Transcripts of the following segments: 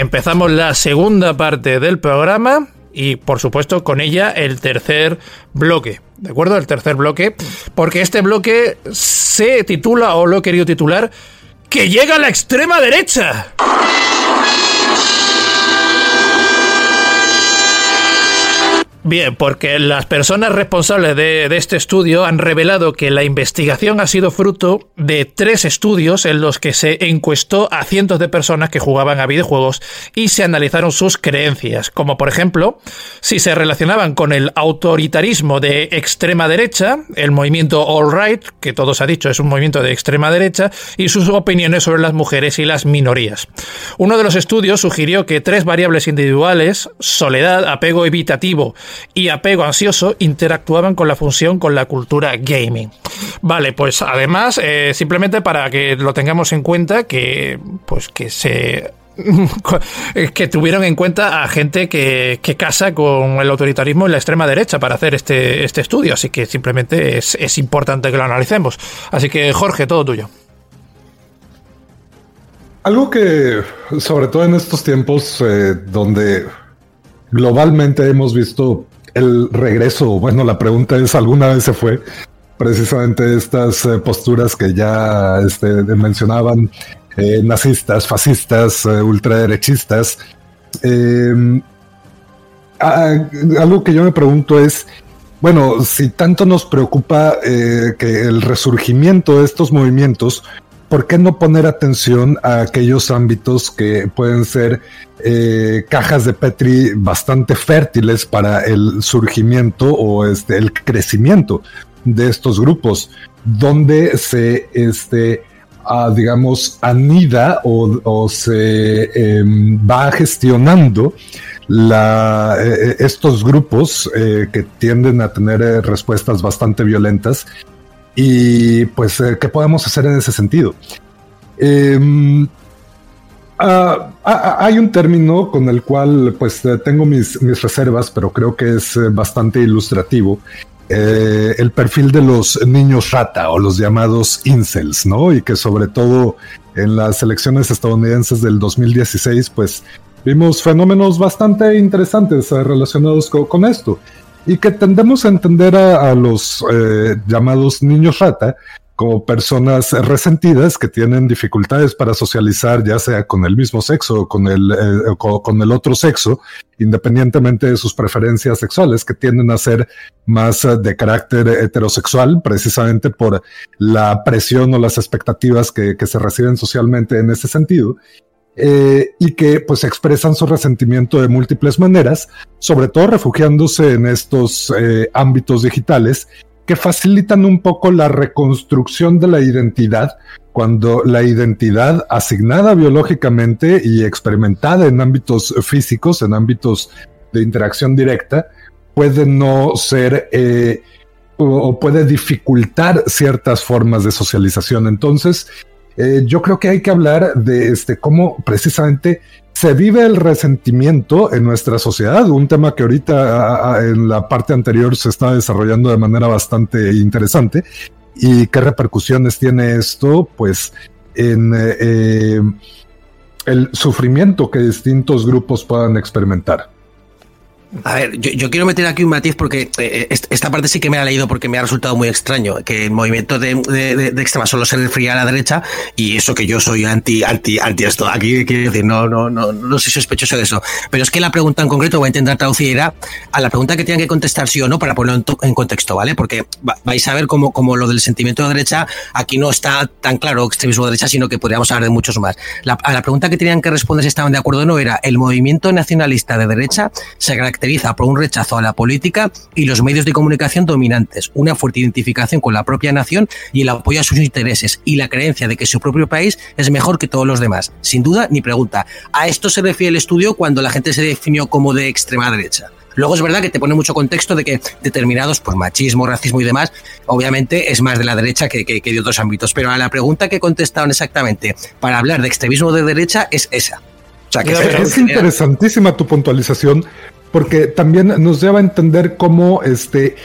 Empezamos la segunda parte del programa y por supuesto con ella el tercer bloque. ¿De acuerdo? El tercer bloque. Porque este bloque se titula, o lo he querido titular, Que llega la extrema derecha. Bien, porque las personas responsables de, este estudio han revelado que la investigación ha sido fruto de tres estudios en los que se encuestó a cientos de personas que jugaban a videojuegos y se analizaron sus creencias, como por ejemplo si se relacionaban con el autoritarismo de extrema derecha, el movimiento All Right, que todos ha dicho es un movimiento de extrema derecha, y sus opiniones sobre las mujeres y las minorías. Uno de los estudios sugirió que tres variables individuales, soledad, apego evitativo, y apego ansioso interactuaban con la función con la cultura gaming. Vale, pues además, eh, simplemente para que lo tengamos en cuenta, que pues que se que tuvieron en cuenta a gente que, que, casa con el autoritarismo en la extrema derecha para hacer este, este estudio. Así que simplemente es, es importante que lo analicemos. Así que, Jorge, todo tuyo. Algo que, sobre todo en estos tiempos eh, donde globalmente hemos visto el regreso, bueno, la pregunta es, ¿alguna vez se fue? Precisamente estas eh, posturas que ya este, mencionaban, eh, nazistas, fascistas, eh, ultraderechistas. Em, algo que yo me pregunto es, bueno, si tanto nos preocupa que el resurgimiento de estos movimientos, ¿por qué no poner atención a aquellos ámbitos que pueden ser eh, cajas de Petri bastante fértiles para el surgimiento o este, el crecimiento de estos grupos, donde se, este, ah, digamos, anida o, se em, va gestionando eh, estos grupos eh, que tienden a tener respuestas bastante violentas y pues, eh, ¿qué podemos hacer en ese sentido? Ah, ah, hay un término con el cual pues eh, tengo mis, mis reservas, pero creo que es eh, bastante ilustrativo. el perfil de los niños rata o los llamados incels, ¿no? Y que sobre todo en las elecciones estadounidenses del 2016, pues vimos fenómenos bastante interesantes relacionados con esto y que tendemos a entender a, los eh, llamados niños rata como personas resentidas que tienen dificultades para socializar, ya sea con el mismo sexo o con el, eh, con el otro sexo, independientemente de sus preferencias sexuales, que tienden a ser más eh, de carácter heterosexual, precisamente por la presión o las expectativas que, que se reciben socialmente en ese sentido. Eh, y que pues expresan su resentimiento de múltiples maneras, sobre todo refugiándose en estos eh, ámbitos digitales que facilitan un poco la reconstrucción de la identidad cuando la identidad asignada biológicamente y experimentada en ámbitos físicos, en ámbitos de interacción directa, puede no ser eh, o puede dificultar ciertas formas de socialización. Entonces, eh, yo creo que hay que hablar de este, cómo precisamente se vive el resentimiento en nuestra sociedad, un tema que ahorita en la parte anterior se está desarrollando de manera bastante interesante. ¿Y qué repercusiones tiene esto? Pues en eh, el sufrimiento que distintos grupos puedan experimentar. A ver, yo, quiero meter aquí un matiz porque eh, esta parte sí que me ha leído porque me ha resultado muy extraño que el movimiento de, extrema solo se refería a la derecha y eso que yo soy anti anti anti esto. Aquí quiero decir, no, no, no, no soy sospechoso de eso. Pero es que la pregunta en concreto voy a intentar traducir era a la pregunta que tienen que contestar sí o no para ponerlo en, contexto, ¿vale? Porque vais a ver cómo, como lo del sentimiento de derecha aquí no está tan claro extremismo de derecha, sino que podríamos hablar de muchos más. a la pregunta que tenían que responder si estaban de acuerdo o no era el movimiento nacionalista de derecha se caracteriza caracteriza por un rechazo a la política y los medios de comunicación dominantes, una fuerte identificación con la propia nación y el apoyo a sus intereses y la creencia de que su propio país es mejor que todos los demás. Sin duda ni pregunta. A esto se refiere el estudio cuando la gente se definió como de extrema derecha. Luego es verdad que te pone mucho contexto de que determinados por machismo, racismo y demás, obviamente es más de la derecha que, de otros ámbitos. Pero a la pregunta que contestaron exactamente para hablar de extremismo de derecha es esa. es interesantísima tu puntualización, porque también nos lleva a entender cómo este,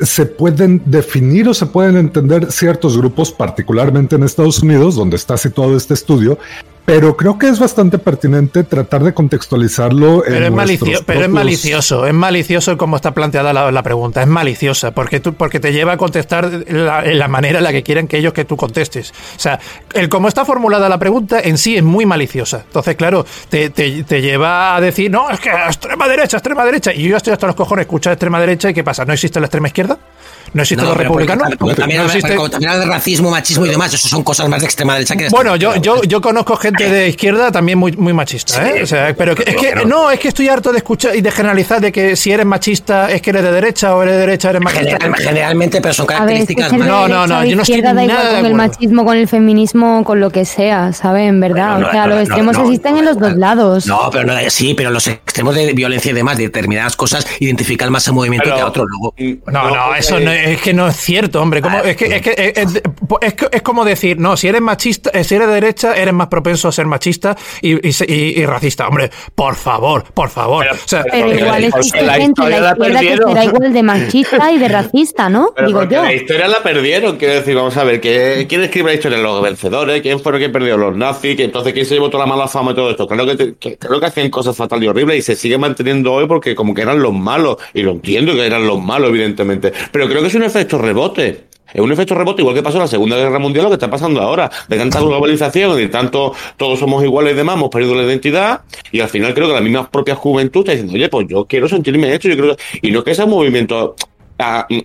se pueden definir o se pueden entender ciertos grupos, particularmente en Estados Unidos, donde está situado este estudio, pero creo que es bastante pertinente tratar de contextualizarlo. Pero, es, pero es malicioso, es malicioso como está planteada la, pregunta, es maliciosa, porque, tú, porque te lleva a contestar la, en la manera en la que quieren que ellos que tú contestes. O sea, el cómo está formulada la pregunta en sí es muy maliciosa. Entonces, claro, te, te, lleva a decir, no, es que extrema derecha, extrema derecha, y yo estoy hasta los cojones escuchar extrema derecha, ¿y qué pasa? ¿No existe la extrema izquierda? ¿No existe los republicanos? También, el racismo, machismo y demás, eso son cosas más de extrema derecha que de Bueno, yo, yo, yo conozco gente de izquierda también muy, muy machista, ¿eh? O sea, pero es que, no, es que estoy harto de escuchar y de generalizar de que si eres machista es que eres de derecha o eres de derecha eres machista. generalmente, pero son características No, no, no, yo no estoy nada igual con el machismo, con el feminismo, con lo que sea, ¿saben? ¿Verdad? o sea, los extremos existen en los dos lados. No, pero no, sí, pero los extremos de violencia y demás, de determinadas cosas, identifican más a movimiento que a otro. Luego, no, no, eso no es que no es cierto, hombre. es, que, es, que, es, como decir, no, si eres machista, eh, si eres de derecha, eres más propenso a ser machista y, y, racista. Hombre, por favor, por favor. Pero, igual existe gente en la izquierda que será igual de machista y de racista, ¿no? Digo yo. La historia la perdieron, quiero decir, vamos a ver, ¿quién escribe la historia? Los vencedores, ¿quién fueron que perdió? Los nazis, entonces quién se llevó toda la mala fama y todo esto. Creo que, creo que hacían cosas fatales y horribles y se sigue manteniendo hoy porque como que eran los malos, y lo entiendo que eran los malos, evidentemente, pero creo que es un efecto rebote. Es un efecto rebote, igual que pasó en la Segunda Guerra Mundial, lo que está pasando ahora. De tanta globalización, de tanto todos somos iguales y demás, hemos perdido la identidad, y al final creo que la misma propia juventud está diciendo, oye, pues yo quiero sentirme hecho, yo creo y no que sea un movimiento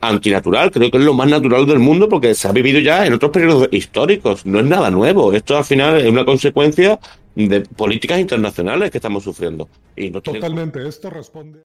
antinatural, creo que es lo más natural del mundo porque se ha vivido ya en otros periodos históricos, no es nada nuevo, esto al final es una consecuencia de políticas internacionales que estamos sufriendo. Y no Totalmente, esto responde.